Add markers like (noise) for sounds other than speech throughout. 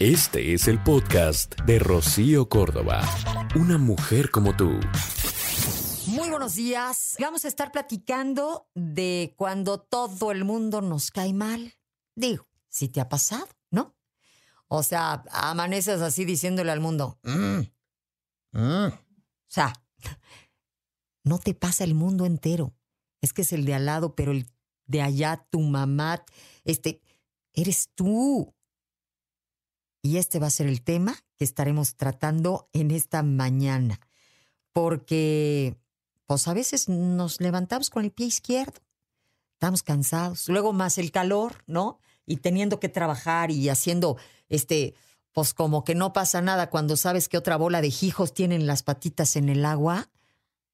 Este es el podcast de Rocío Córdoba. Una mujer como tú. Muy buenos días. Vamos a estar platicando de cuando todo el mundo nos cae mal. Digo, si te ha pasado, ¿no? O sea, amaneces así diciéndole al mundo, "Mm, mm". o sea, (laughs) no te pasa el mundo entero. Es que es el de al lado, pero el de allá, tu mamá, este, eres tú. Y este va a ser el tema que estaremos tratando en esta mañana. Porque, pues a veces nos levantamos con el pie izquierdo. Estamos cansados. Luego más el calor, ¿no? Y teniendo que trabajar y haciendo, este, pues como que no pasa nada cuando sabes que otra bola de hijos tienen las patitas en el agua.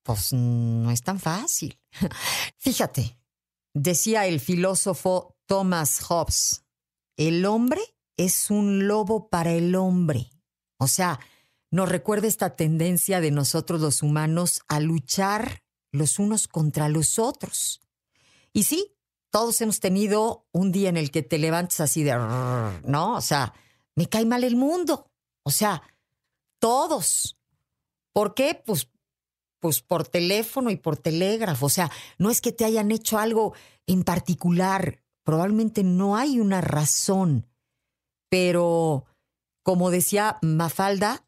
Pues no es tan fácil. (laughs) Fíjate, decía el filósofo Thomas Hobbes, el hombre es un lobo para el hombre. O sea, nos recuerda esta tendencia de nosotros los humanos a luchar los unos contra los otros. Y sí, todos hemos tenido un día en el que te levantas así de, ¿no? O sea, me cae mal el mundo. O sea, todos. ¿Por qué? Pues, pues por teléfono y por telégrafo. O sea, no es que te hayan hecho algo en particular. Probablemente no hay una razón. Pero, como decía Mafalda,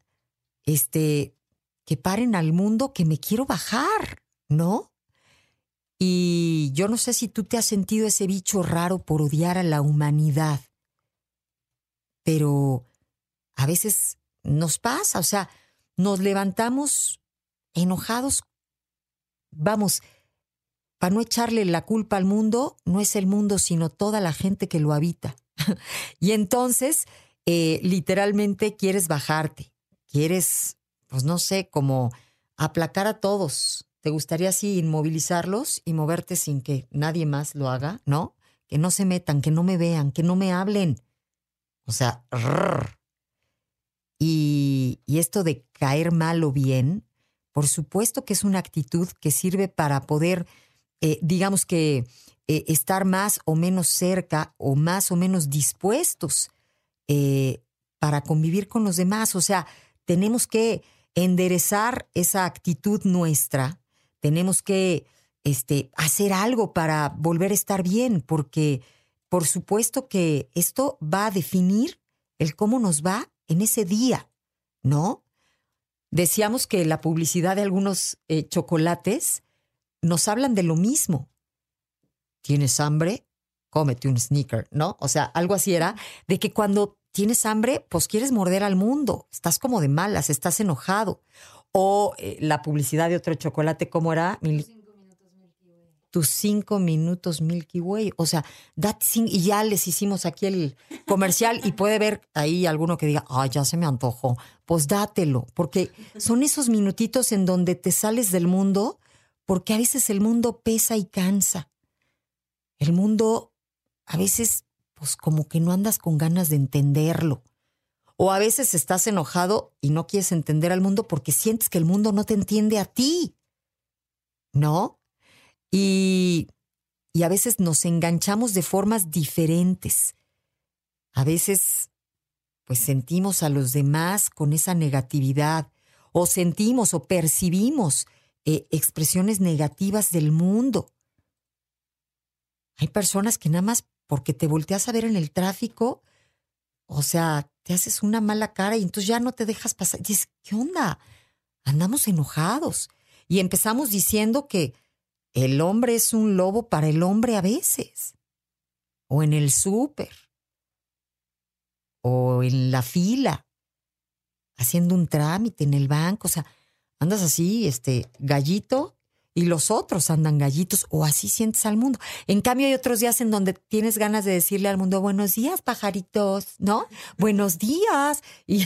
este, que paren al mundo que me quiero bajar, ¿no? Y yo no sé si tú te has sentido ese bicho raro por odiar a la humanidad, pero a veces nos pasa, o sea, nos levantamos enojados, vamos, para no echarle la culpa al mundo, no es el mundo, sino toda la gente que lo habita. (laughs) y entonces, eh, literalmente quieres bajarte, quieres, pues no sé, como aplacar a todos. ¿Te gustaría así inmovilizarlos y moverte sin que nadie más lo haga? ¿No? Que no se metan, que no me vean, que no me hablen. O sea, rrr. y, esto de caer mal o bien, por supuesto que es una actitud que sirve para poder, eh, digamos que, eh, estar más o menos cerca o más o menos dispuestos eh, para convivir con los demás. O sea, tenemos que enderezar esa actitud nuestra, tenemos que este, hacer algo para volver a estar bien, porque por supuesto que esto va a definir el cómo nos va en ese día, ¿no? Decíamos que la publicidad de algunos eh, chocolates nos hablan de lo mismo. ¿Tienes hambre? Cómete un sneaker, ¿no? O sea, algo así era, de que cuando tienes hambre, pues quieres morder al mundo, estás como de malas, estás enojado. O eh, la publicidad de otro chocolate, ¿cómo era? Mil- tus cinco minutos Milky Way. O sea, that thing- y ya les hicimos aquí el comercial y puede ver ahí alguno que diga, ay, ya se me antojó. Pues dátelo, porque son esos minutitos en donde te sales del mundo, porque a veces el mundo pesa y cansa. El mundo, a veces, pues como que no andas con ganas de entenderlo. O a veces estás enojado y no quieres entender al mundo porque sientes que el mundo no te entiende a ti. ¿No? Y, y a veces nos enganchamos de formas diferentes. A veces, pues sentimos a los demás con esa negatividad, o sentimos o percibimos eh, expresiones negativas del mundo. Hay personas que nada más porque te volteas a ver en el tráfico, o sea, te haces una mala cara y entonces ya no te dejas pasar. Dices, ¿qué onda? Andamos enojados. Y empezamos diciendo que el hombre es un lobo para el hombre a veces. O en el súper. O en la fila. Haciendo un trámite en el banco. O sea, andas así, este, gallito, y los otros andan gallitos, o así sientes al mundo. En cambio, hay otros días en donde tienes ganas de decirle al mundo, buenos días, pajaritos, ¿no? buenos días. Y,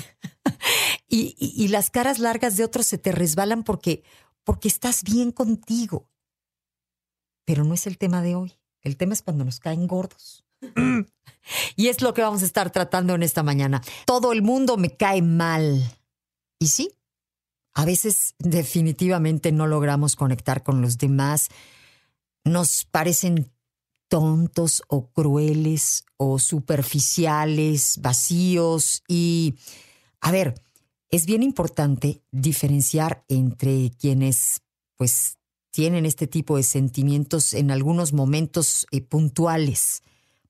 y, y- y las caras largas de otros se te resbalan porque, porque estás bien contigo. Pero no es el tema de hoy. El tema es cuando nos caen gordos. (clears throat) Y es lo que vamos a estar tratando en esta mañana. Todo el mundo me cae mal. Y sí, a veces definitivamente no logramos conectar con los demás. Nos parecen tontos o crueles o superficiales, vacíos y, a ver, es bien importante diferenciar entre quienes pues tienen este tipo de sentimientos en algunos momentos eh, puntuales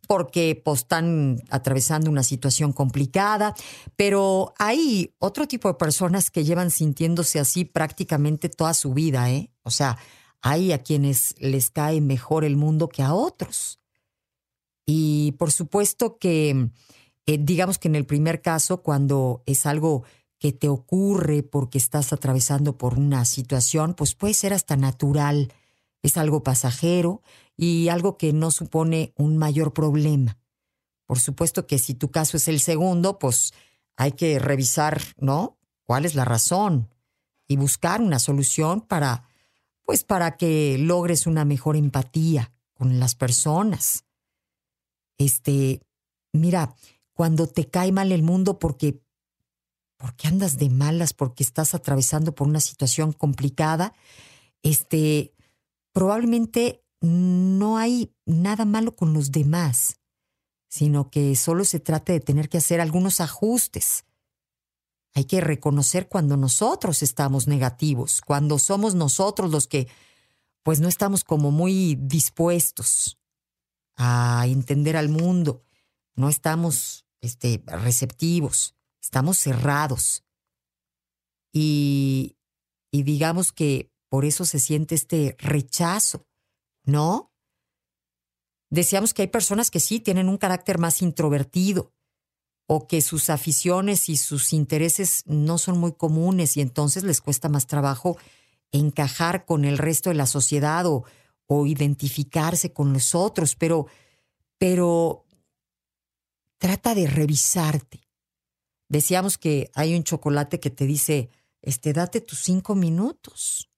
porque pues, están atravesando una situación complicada, pero hay otro tipo de personas que llevan sintiéndose así prácticamente toda su vida, ¿eh? O sea, hay a quienes les cae mejor el mundo que a otros. Y por supuesto que, eh, digamos que en el primer caso, cuando es algo que te ocurre porque estás atravesando por una situación, pues puede ser hasta natural, es algo pasajero y algo que no supone un mayor problema. Por supuesto que si tu caso es el segundo, pues hay que revisar, ¿no? ¿Cuál es la razón? Y buscar una solución para pues para que logres una mejor empatía con las personas. Este, mira, cuando te cae mal el mundo porque porque andas de malas, porque estás atravesando por una situación complicada, este, probablemente no hay nada malo con los demás, sino que solo se trata de tener que hacer algunos ajustes hay que reconocer cuando nosotros estamos negativos, cuando somos nosotros los que pues no estamos como muy dispuestos a entender al mundo, no estamos este, receptivos, estamos cerrados. Y, y digamos que por eso se siente este rechazo, ¿no? Decíamos que hay personas que sí tienen un carácter más introvertido, o que sus aficiones y sus intereses no son muy comunes y entonces les cuesta más trabajo encajar con el resto de la sociedad o, o identificarse con los otros, pero, pero trata de revisarte. Decíamos que hay un chocolate que te dice, este, date tus cinco minutos.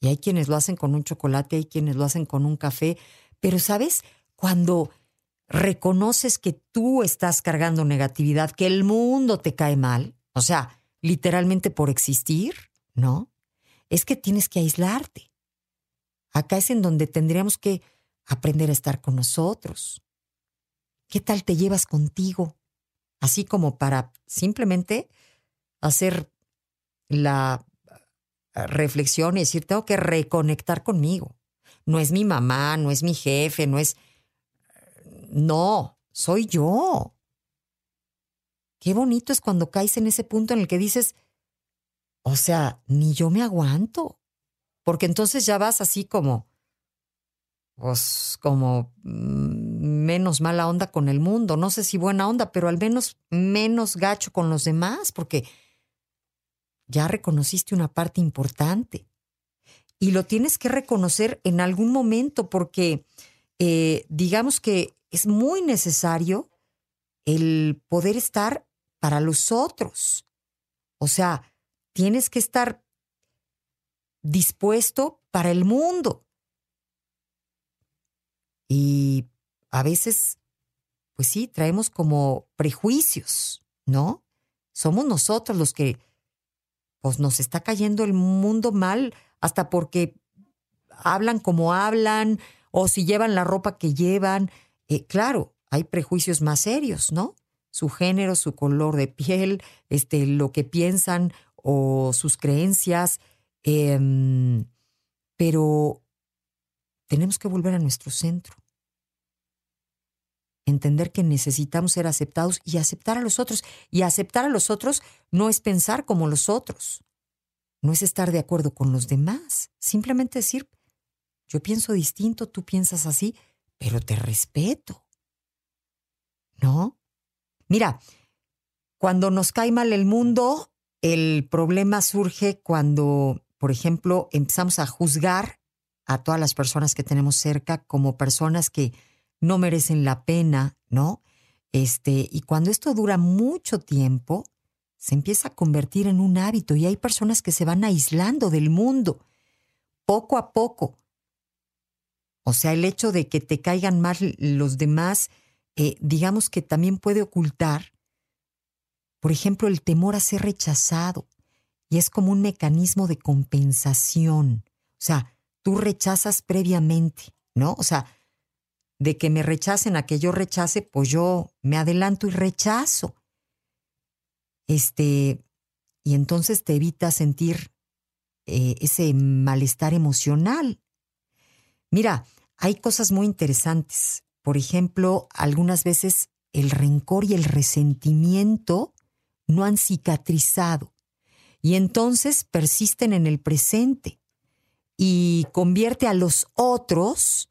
Y hay quienes lo hacen con un chocolate, hay quienes lo hacen con un café, pero sabes, cuando reconoces que tú estás cargando negatividad, que el mundo te cae mal, o sea, literalmente por existir, ¿no? Es que tienes que aislarte. Acá es en donde tendríamos que aprender a estar con nosotros. ¿Qué tal te llevas contigo? Así como para simplemente hacer la reflexión y decir, tengo que reconectar conmigo. No es mi mamá, no es mi jefe, no es no, soy yo. Qué bonito es cuando caes en ese punto en el que dices, o sea, ni yo me aguanto. Porque entonces ya vas así como, pues como mm, menos mala onda con el mundo. No sé si buena onda, pero al menos menos gacho con los demás, porque ya reconociste una parte importante. Y lo tienes que reconocer en algún momento porque eh, digamos que es muy necesario el poder estar para los otros. O sea, tienes que estar dispuesto para el mundo. Y a veces, pues sí, traemos como prejuicios, ¿no? Somos nosotros los que, pues nos está cayendo el mundo mal, hasta porque hablan como hablan, o si llevan la ropa que llevan, eh, claro, hay prejuicios más serios, ¿no? Su género, su color de piel, este, lo que piensan o sus creencias, em, pero tenemos que volver a nuestro centro. Entender que necesitamos ser aceptados y aceptar a los otros. Y aceptar a los otros no es pensar como los otros. No es estar de acuerdo con los demás. Simplemente decir, yo pienso distinto, tú piensas así, pero te respeto. ¿No? Mira, cuando nos cae mal el mundo, el problema surge cuando, por ejemplo, empezamos a juzgar a todas las personas que tenemos cerca como personas que no merecen la pena, ¿no? Este, y cuando esto dura mucho tiempo, se empieza a convertir en un hábito y hay personas que se van aislando del mundo poco a poco o sea, el hecho de que te caigan mal los demás, eh, digamos que también puede ocultar, por ejemplo, el temor a ser rechazado. Y es como un mecanismo de compensación. O sea, tú rechazas previamente, ¿no? O sea, de que me rechacen a que yo rechace, pues yo me adelanto y rechazo. Este, y entonces te evita sentir eh, ese malestar emocional. Mira, hay cosas muy interesantes. Por ejemplo, algunas veces el rencor y el resentimiento no han cicatrizado y entonces persisten en el presente y convierte a los otros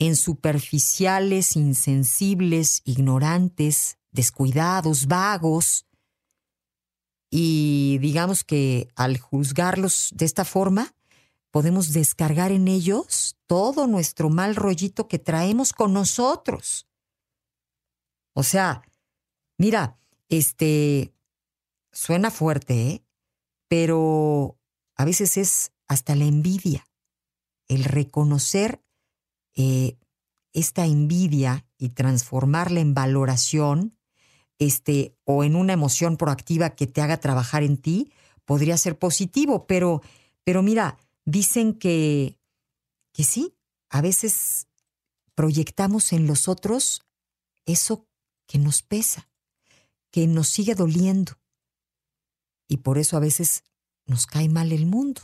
en superficiales, insensibles, ignorantes, descuidados, vagos. Y digamos que al juzgarlos de esta forma, podemos descargar en ellos todo nuestro mal rollito que traemos con nosotros. O sea, mira, este suena fuerte, ¿eh? pero a veces es hasta la envidia, el reconocer eh, esta envidia y transformarla en valoración, este, o en una emoción proactiva que te haga trabajar en ti, podría ser positivo, pero, pero mira, dicen que, que sí, a veces proyectamos en los otros eso que nos pesa, que nos sigue doliendo. Y por eso a veces nos cae mal el mundo.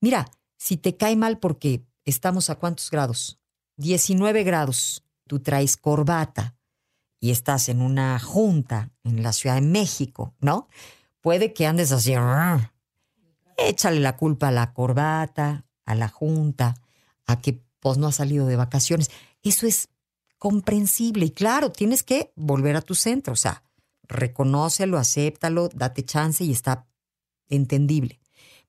Mira, si te cae mal porque estamos a cuántos grados? 19 grados. Tú traes corbata y estás en una junta en la Ciudad de México, ¿no? Puede que andes así, échale la culpa a la corbata, a la junta, a que pues no ha salido de vacaciones. Eso es comprensible y claro, tienes que volver a tu centro, o sea, reconócelo, acéptalo, date chance y está entendible.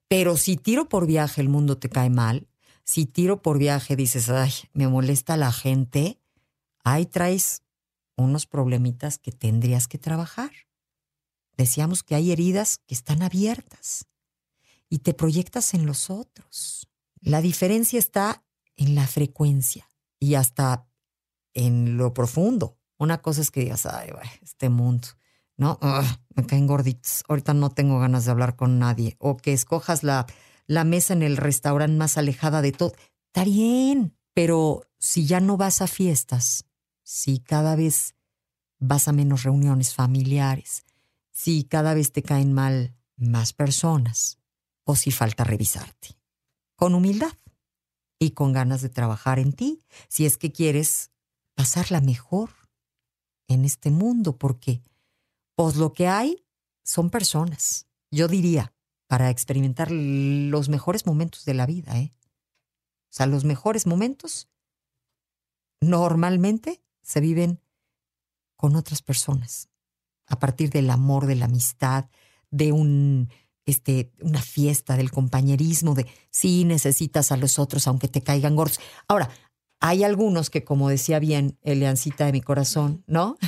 Pero si tiro por viaje el mundo te cae mal, si tiro por viaje dices, ay, me molesta la gente, ahí traes unos problemitas que tendrías que trabajar. Decíamos que hay heridas que están abiertas y te proyectas en los otros. La diferencia está en la frecuencia y hasta en lo profundo. Una cosa es que digas, ay, este mundo, ¿no? me caen gorditos, ahorita no tengo ganas de hablar con nadie. O que escojas la, la mesa en el restaurante más alejada de todo. Está bien, pero si ya no vas a fiestas, si cada vez vas a menos reuniones familiares, si cada vez te caen mal más personas, o si falta revisarte. Con humildad y con ganas de trabajar en ti, si es que quieres pasarla mejor en este mundo, porque pues lo que hay son personas. Yo diría, para experimentar los mejores momentos de la vida, ¿eh? O sea, los mejores momentos normalmente se viven con otras personas, a partir del amor, de la amistad, de un este, una fiesta del compañerismo, de sí necesitas a los otros aunque te caigan gordos. Ahora, hay algunos que, como decía bien Eliancita de mi corazón, ¿no? (laughs)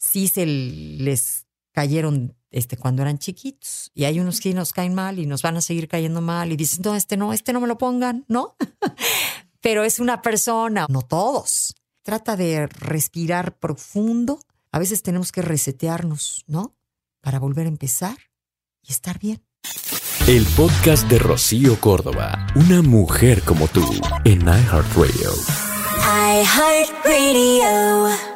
Sí se les cayeron este, cuando eran chiquitos. Y hay unos que nos caen mal y nos van a seguir cayendo mal y dicen, no, este no, este no me lo pongan, ¿no? (laughs) Pero es una persona, no todos. Trata de respirar profundo. A veces tenemos que resetearnos, ¿no? Para volver a empezar y estar bien. El podcast de Rocío Córdoba, una mujer como tú, en iHeartRadio. iHeartRadio.